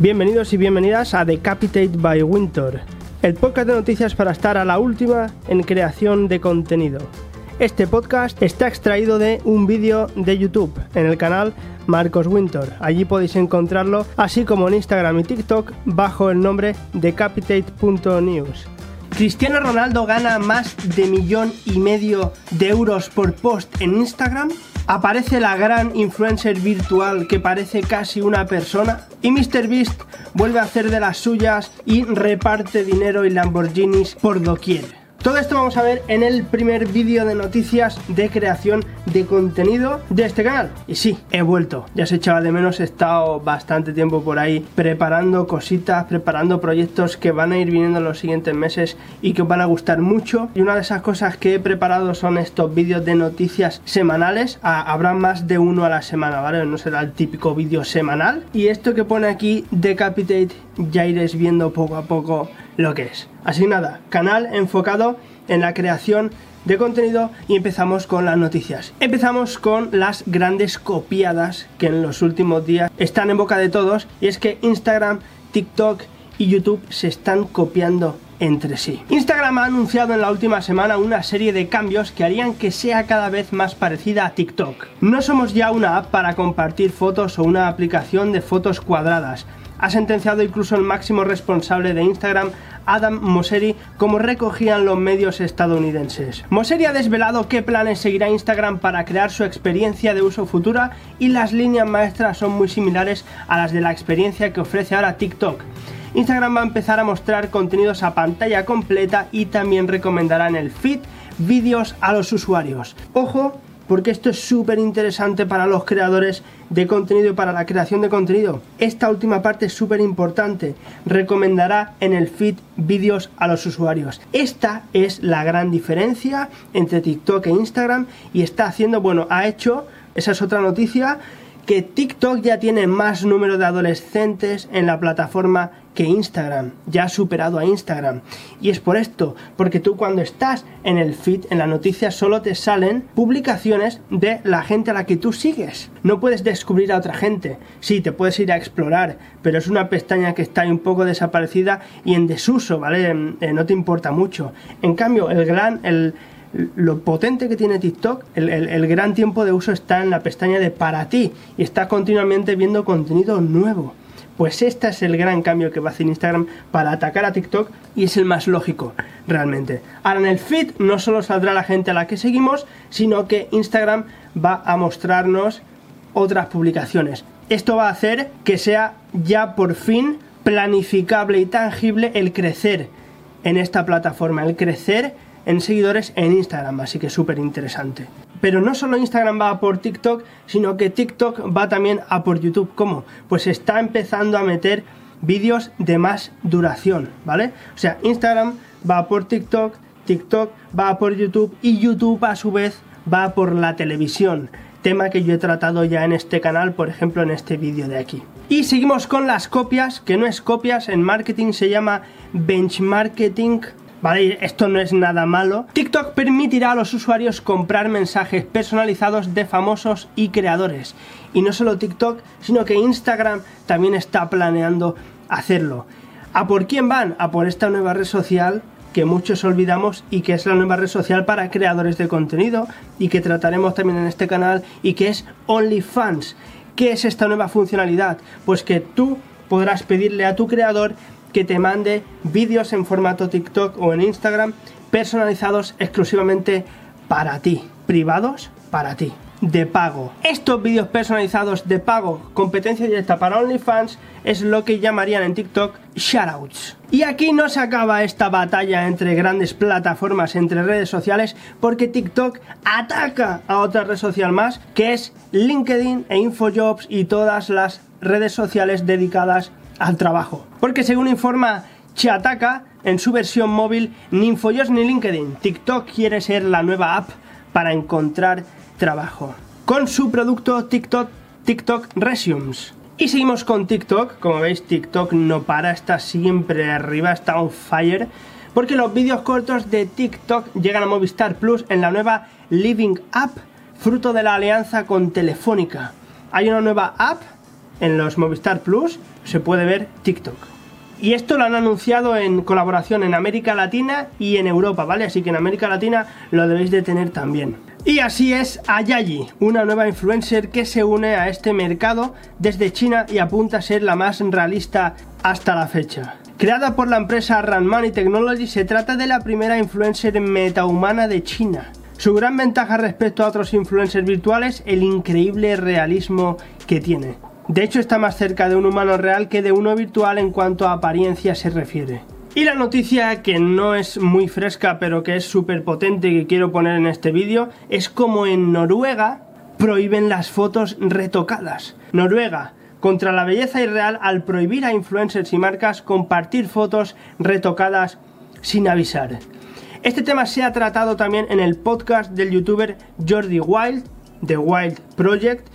Bienvenidos y bienvenidas a Decapitate by Winter, el podcast de noticias para estar a la última en creación de contenido. Este podcast está extraído de un vídeo de YouTube en el canal Marcos Winter. Allí podéis encontrarlo, así como en Instagram y TikTok, bajo el nombre decapitate.news. ¿Cristiano Ronaldo gana más de millón y medio de euros por post en Instagram? ¿Aparece la gran influencer virtual que parece casi una persona? ¿Y MrBeast vuelve a hacer de las suyas y reparte dinero y Lamborghinis por doquier? Todo esto vamos a ver en el primer vídeo de noticias de creación de contenido de este canal. Y sí, he vuelto. Ya se echaba de menos, he estado bastante tiempo por ahí preparando cositas, preparando proyectos que van a ir viniendo en los siguientes meses y que os van a gustar mucho. Y una de esas cosas que he preparado son estos vídeos de noticias semanales. Ah, habrá más de uno a la semana, ¿vale? No será el típico vídeo semanal. Y esto que pone aquí, Decapitate, ya iréis viendo poco a poco lo que es. Así nada, canal enfocado en la creación de contenido y empezamos con las noticias. Empezamos con las grandes copiadas que en los últimos días están en boca de todos y es que Instagram, TikTok y YouTube se están copiando entre sí. Instagram ha anunciado en la última semana una serie de cambios que harían que sea cada vez más parecida a TikTok. No somos ya una app para compartir fotos o una aplicación de fotos cuadradas. Ha sentenciado incluso el máximo responsable de Instagram Adam Mosseri, como recogían los medios estadounidenses. Mosseri ha desvelado qué planes seguirá Instagram para crear su experiencia de uso futura y las líneas maestras son muy similares a las de la experiencia que ofrece ahora TikTok. Instagram va a empezar a mostrar contenidos a pantalla completa y también recomendará en el feed vídeos a los usuarios. Ojo, porque esto es súper interesante para los creadores de contenido y para la creación de contenido. Esta última parte es súper importante. Recomendará en el feed vídeos a los usuarios. Esta es la gran diferencia entre TikTok e Instagram y está haciendo, bueno, ha hecho, esa es otra noticia, que TikTok ya tiene más número de adolescentes en la plataforma que Instagram, ya ha superado a Instagram. Y es por esto, porque tú cuando estás en el feed, en la noticia, solo te salen publicaciones de la gente a la que tú sigues. No puedes descubrir a otra gente. Sí, te puedes ir a explorar, pero es una pestaña que está un poco desaparecida y en desuso, ¿vale? Eh, no te importa mucho. En cambio, el gran, el, lo potente que tiene TikTok, el, gran tiempo de uso está en la pestaña de para ti y está continuamente viendo contenido nuevo. Pues este es el gran cambio que va a hacer Instagram para atacar a TikTok y es el más lógico realmente. Ahora en el feed no solo saldrá la gente a la que seguimos, sino que Instagram va a mostrarnos otras publicaciones. Esto va a hacer que sea ya por fin planificable y tangible el crecer en esta plataforma, el crecer en seguidores en Instagram, así que súper interesante. Pero no solo Instagram va por TikTok, sino que TikTok va también a por YouTube. ¿Cómo? Pues está empezando a meter vídeos de más duración, ¿vale? O sea, Instagram va por TikTok, TikTok va por YouTube y YouTube a su vez va por la televisión tema que yo he tratado ya en este canal, por ejemplo en este vídeo de aquí. Y seguimos con las copias, que no es copias, en marketing se llama benchmarking, ¿vale? Esto no es nada malo. TikTok permitirá a los usuarios comprar mensajes personalizados de famosos y creadores. Y no solo TikTok, sino que Instagram también está planeando hacerlo. ¿A por quién van? A por esta nueva red social que muchos olvidamos y que es la nueva red social para creadores de contenido y que trataremos también en este canal y que es OnlyFans. ¿Qué es esta nueva funcionalidad? Pues que tú podrás pedirle a tu creador que te mande vídeos en formato TikTok o en Instagram personalizados exclusivamente para ti, privados para ti, de pago. Estos vídeos personalizados de pago, competencia directa para OnlyFans, es lo que llamarían en TikTok shoutouts. Y aquí no se acaba esta batalla entre grandes plataformas, entre redes sociales, porque TikTok ataca a otra red social más, que es LinkedIn e InfoJobs y todas las redes sociales dedicadas al trabajo. Porque según informa Chataka, en su versión móvil, ni InfoJobs ni LinkedIn, TikTok quiere ser la nueva app para encontrar trabajo. Con su producto TikTok, TikTok Resumes. Y seguimos con TikTok, como veis TikTok no para, está siempre arriba, está on fire, porque los vídeos cortos de TikTok llegan a Movistar Plus en la nueva Living App, fruto de la alianza con Telefónica. Hay una nueva app en los Movistar Plus se puede ver TikTok. Y esto lo han anunciado en colaboración en América Latina y en Europa, ¿vale? Así que en América Latina lo debéis de tener también. Y así es Ayayi, una nueva influencer que se une a este mercado desde China y apunta a ser la más realista hasta la fecha. Creada por la empresa Ranmani Technology, se trata de la primera influencer metahumana de China. Su gran ventaja respecto a otros influencers virtuales, el increíble realismo que tiene. De hecho, está más cerca de un humano real que de uno virtual en cuanto a apariencia se refiere. Y la noticia que no es muy fresca pero que es súper potente y que quiero poner en este vídeo es como en Noruega prohíben las fotos retocadas. Noruega, contra la belleza irreal al prohibir a influencers y marcas compartir fotos retocadas sin avisar. Este tema se ha tratado también en el podcast del youtuber Jordi Wild, The Wild Project,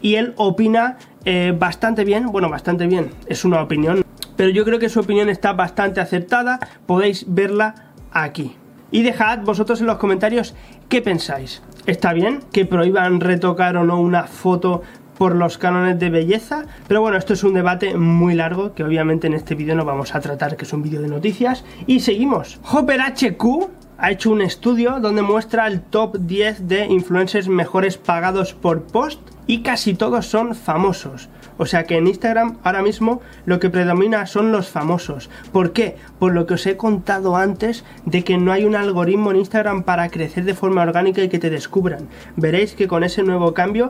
y él opina eh, bastante bien, bueno, bastante bien, es una opinión, pero yo creo que su opinión está bastante aceptada, podéis verla aquí. Y dejad vosotros en los comentarios qué pensáis. ¿Está bien que prohíban retocar o no una foto por los cánones de belleza? Pero bueno, esto es un debate muy largo que obviamente en este vídeo no vamos a tratar, que es un vídeo de noticias. Y seguimos. Hopper HQ ha hecho un estudio donde muestra el top 10 de influencers mejores pagados por post y casi todos son famosos. O sea que en Instagram ahora mismo lo que predomina son los famosos. ¿Por qué? Por lo que os he contado antes de que no hay un algoritmo en Instagram para crecer de forma orgánica y que te descubran. Veréis que con ese nuevo cambio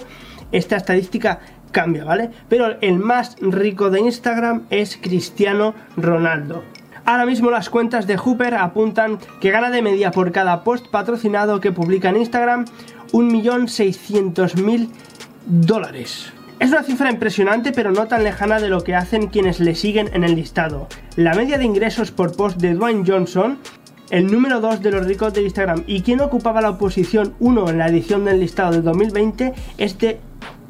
esta estadística cambia, ¿vale? Pero el más rico de Instagram es Cristiano Ronaldo. Ahora mismo las cuentas de Hooper apuntan que gana de media por cada post patrocinado que publica en Instagram 1.600.000 dólares. Es una cifra impresionante pero no tan lejana de lo que hacen quienes le siguen en el listado. La media de ingresos por post de Dwayne Johnson, el número 2 de los ricos de Instagram y quien ocupaba la posición 1 en la edición del listado de 2020 es de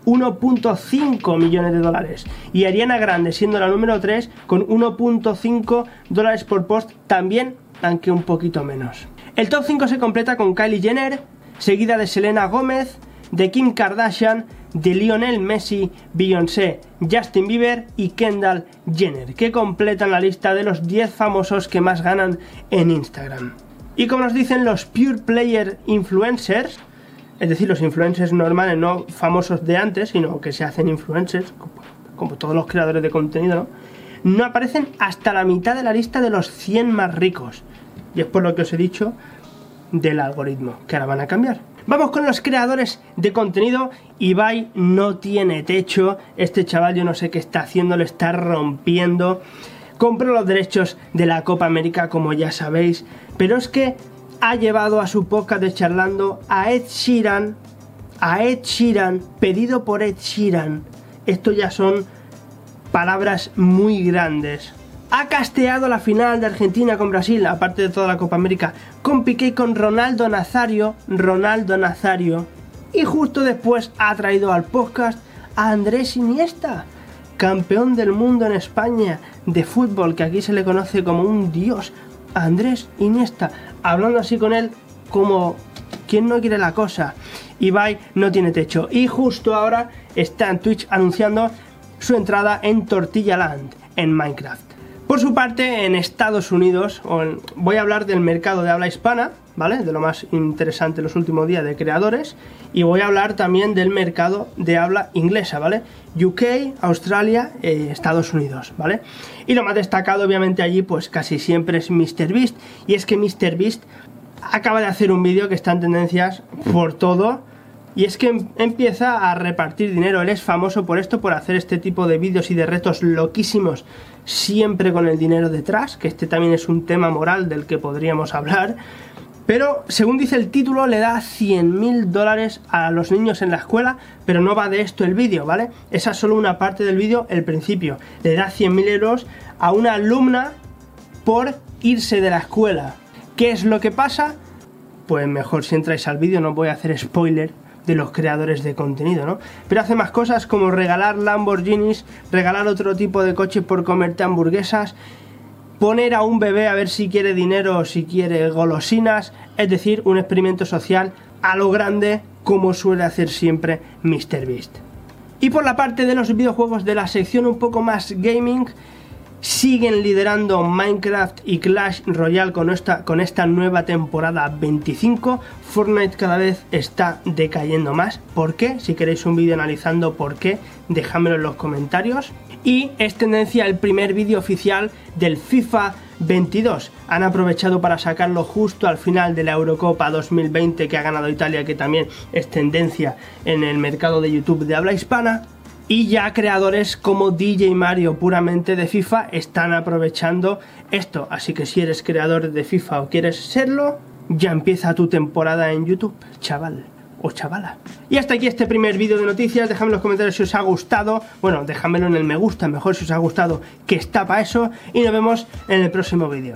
1.5 millones de dólares. Y Ariana Grande siendo la número 3 con 1.5 dólares por post también, aunque un poquito menos. El top 5 se completa con Kylie Jenner, seguida de Selena Gómez, de Kim Kardashian, de Lionel Messi, Beyoncé, Justin Bieber y Kendall Jenner, que completan la lista de los 10 famosos que más ganan en Instagram. Y como nos dicen los Pure Player Influencers, es decir, los influencers normales, no famosos de antes, sino que se hacen influencers, como, todos los creadores de contenido, ¿no? no aparecen hasta la mitad de la lista de los 100 más ricos. Y es por lo que os he dicho del algoritmo, que ahora van a cambiar. Vamos con los creadores de contenido. Ibai no tiene techo. Este chaval yo no sé qué está haciendo, lo está rompiendo. Compró los derechos de la Copa América, como ya sabéis. Pero es que ha llevado a su podcast de charlando a Ed Sheeran. A Ed Sheeran, pedido por Ed Sheeran. Esto ya son palabras muy grandes ha casteado la final de Argentina con Brasil, aparte de toda la Copa América, con Piqué con Ronaldo Nazario, Ronaldo Nazario, y justo después ha traído al podcast a Andrés Iniesta, campeón del mundo en España de fútbol, que aquí se le conoce como un dios, Andrés Iniesta, hablando así con él como quien no quiere la cosa. Ibai no tiene techo y justo ahora está en Twitch anunciando su entrada en Tortilla Land en Minecraft. Por su parte, en Estados Unidos, voy a hablar del mercado de habla hispana, ¿vale? De lo más interesante los últimos días de creadores. Y voy a hablar también del mercado de habla inglesa, ¿vale? UK, Australia, eh, Estados Unidos, ¿vale? Y lo más destacado, obviamente, allí, pues casi siempre es MrBeast. Y es que MrBeast acaba de hacer un vídeo que está en tendencias por todo y es que em, empieza a repartir dinero. Él es famoso por esto, por hacer este tipo de vídeos y de retos loquísimos, siempre con el dinero detrás, que este también es un tema moral del que podríamos hablar. Pero, según dice el título, le da 100 mil dólares a los niños en la escuela, pero no va de esto el vídeo, ¿vale? Esa es solo una parte del vídeo, el principio. Le da 100 mil euros a una alumna por irse de la escuela. ¿Qué es lo que pasa? Pues mejor si entráis al vídeo, no voy a hacer spoiler, de los creadores de contenido, ¿no? Pero hace más cosas como regalar Lamborghinis, regalar otro tipo de coche por comerte hamburguesas, poner a un bebé a ver si quiere dinero o si quiere golosinas, es decir, un experimento social a lo grande como suele hacer siempre MrBeast. Y por la parte de los videojuegos de la sección un poco más gaming, siguen liderando Minecraft y Clash Royale con esta, con esta nueva temporada 25. Fortnite cada vez está decayendo más. ¿Por qué? Si queréis un vídeo analizando por qué, dejadmelo en los comentarios. Y es tendencia el primer vídeo oficial del FIFA 22. Han aprovechado para sacarlo justo al final de la Eurocopa 2020 que ha ganado Italia, que también es tendencia en el mercado de YouTube de habla hispana. Y ya creadores como DJ Mario puramente de FIFA están aprovechando esto. Así que si eres creador de FIFA o quieres serlo, ya empieza tu temporada en YouTube, chaval o chavala. Y hasta aquí este primer vídeo de noticias. Dejadme en los comentarios si os ha gustado. Bueno, déjamelo en el me gusta, mejor si os ha gustado, que está para eso. Y nos vemos en el próximo vídeo.